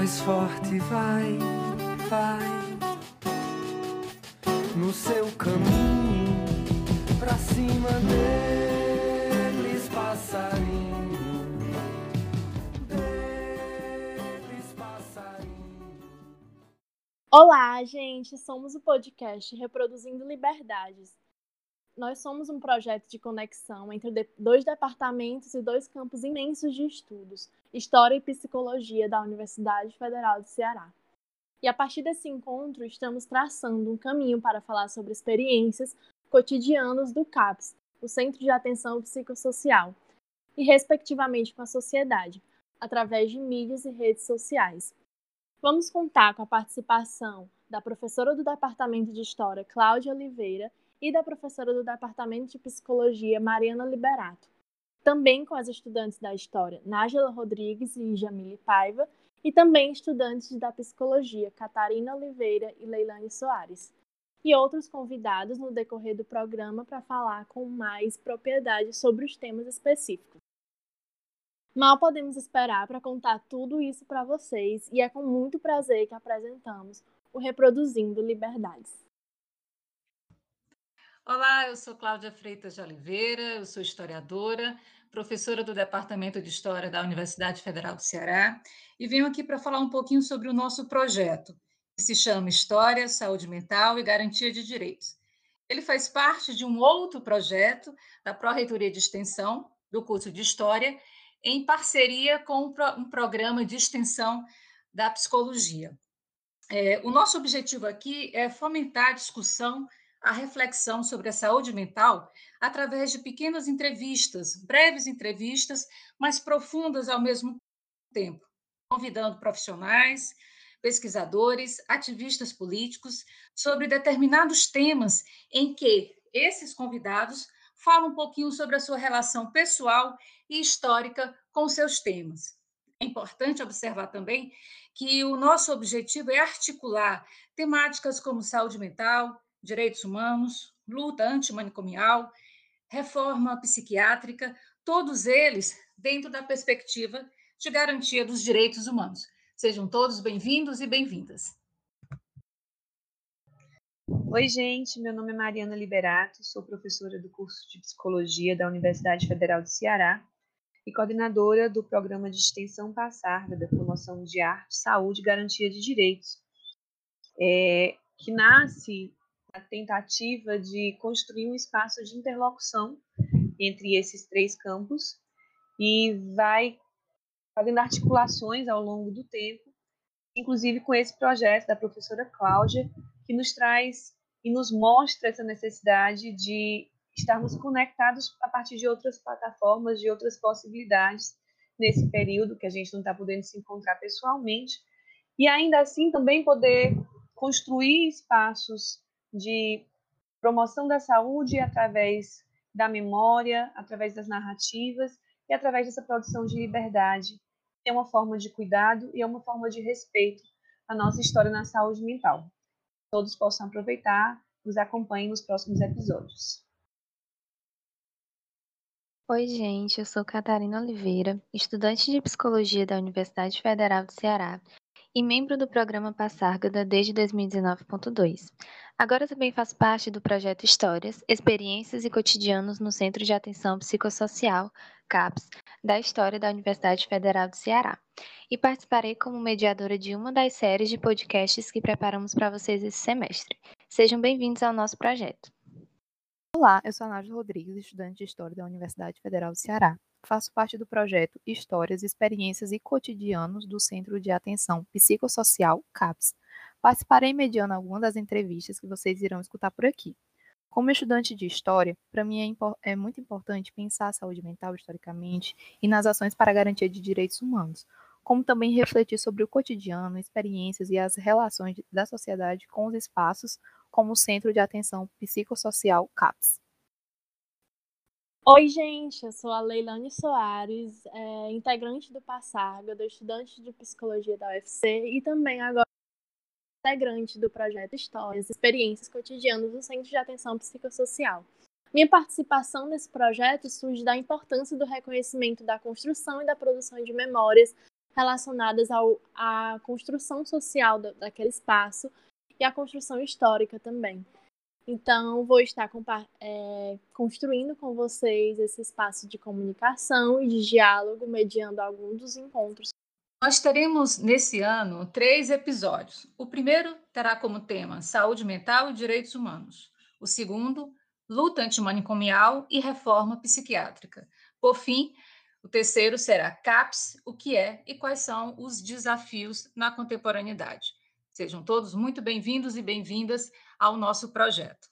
mais forte, vai, vai no seu caminho pra cima deles, passarinho. Deles, passarinho. Olá, gente! Somos o podcast Reproduzindo Liberdades. Nós somos um projeto de conexão entre dois departamentos e dois campos imensos de estudos, História e Psicologia da Universidade Federal do Ceará. E a partir desse encontro, estamos traçando um caminho para falar sobre experiências cotidianas do CAPS, o Centro de Atenção Psicossocial, e respectivamente com a sociedade, através de mídias e redes sociais. Vamos contar com a participação da professora do Departamento de História, Cláudia Oliveira, e da professora do Departamento de Psicologia, Mariana Liberato. Também com as estudantes da História, Nájela Rodrigues e Jamile Paiva, e também estudantes da Psicologia, Catarina Oliveira e Leilane Soares. E outros convidados no decorrer do programa para falar com mais propriedade sobre os temas específicos. Mal podemos esperar para contar tudo isso para vocês e é com muito prazer que apresentamos o Reproduzindo Liberdades. Olá, eu sou Cláudia Freitas de Oliveira, eu sou historiadora, professora do Departamento de História da Universidade Federal do Ceará e venho aqui para falar um pouquinho sobre o nosso projeto, que se chama História, Saúde Mental e Garantia de Direitos. Ele faz parte de um outro projeto da Pró-Reitoria de Extensão do curso de História, em parceria com um programa de extensão da psicologia. É, o nosso objetivo aqui é fomentar a discussão a reflexão sobre a saúde mental através de pequenas entrevistas, breves entrevistas, mas profundas ao mesmo tempo, convidando profissionais, pesquisadores, ativistas políticos sobre determinados temas em que esses convidados falam um pouquinho sobre a sua relação pessoal e histórica com seus temas. É importante observar também que o nosso objetivo é articular temáticas como saúde mental, direitos humanos, luta antimanicomial, reforma psiquiátrica, todos eles dentro da perspectiva de garantia dos direitos humanos. Sejam todos bem-vindos e bem-vindas. Oi, gente, meu nome é Mariana Liberato, sou professora do curso de Psicologia da Universidade Federal do Ceará e coordenadora do programa de extensão Passarga da Promoção de Arte, Saúde e Garantia de Direitos, é, que nasce a tentativa de construir um espaço de interlocução entre esses três campos e vai fazendo articulações ao longo do tempo, inclusive com esse projeto da professora Cláudia, que nos traz e nos mostra essa necessidade de estarmos conectados a partir de outras plataformas, de outras possibilidades nesse período que a gente não está podendo se encontrar pessoalmente, e ainda assim também poder construir espaços de promoção da saúde através da memória, através das narrativas e através dessa produção de liberdade. É uma forma de cuidado e é uma forma de respeito à nossa história na saúde mental. Todos possam aproveitar, nos acompanhem nos próximos episódios. Oi, gente, eu sou Catarina Oliveira, estudante de psicologia da Universidade Federal do Ceará e membro do programa Passárgada desde 2019.2. Agora também faço parte do projeto Histórias, Experiências e Cotidianos no Centro de Atenção Psicossocial, CAPS, da História da Universidade Federal do Ceará. E participarei como mediadora de uma das séries de podcasts que preparamos para vocês esse semestre. Sejam bem-vindos ao nosso projeto. Olá, eu sou a Nádia Rodrigues, estudante de História da Universidade Federal do Ceará. Faço parte do projeto Histórias, Experiências e Cotidianos do Centro de Atenção Psicossocial, CAPS, Participarei mediando algumas das entrevistas que vocês irão escutar por aqui. Como estudante de história, para mim é, é, muito importante pensar a saúde mental historicamente e nas ações para a garantia de direitos humanos, como também refletir sobre o cotidiano, experiências e as relações da sociedade com os espaços como Centro de Atenção Psicossocial CAPS. Oi, gente, eu sou a Leilane Soares, é, integrante do Passarga, do estudante de psicologia da UFC e também agora integrante do projeto Histórias, Experiências Cotidianas do Centro de Atenção Psicossocial. Minha participação nesse projeto surge da importância do reconhecimento da construção e da produção de memórias relacionadas ao, à construção social da, daquele espaço e à construção histórica também. Então, vou estar é, construindo com vocês esse espaço de comunicação e de diálogo, mediando alguns dos encontros. Nós teremos nesse ano três episódios. O primeiro terá como tema saúde mental e direitos humanos. O segundo, luta antimanicomial e reforma psiquiátrica. Por fim, o terceiro será CAPS, o que é e quais são os desafios na contemporaneidade. Sejam todos muito bem-vindos e bem-vindas ao nosso projeto.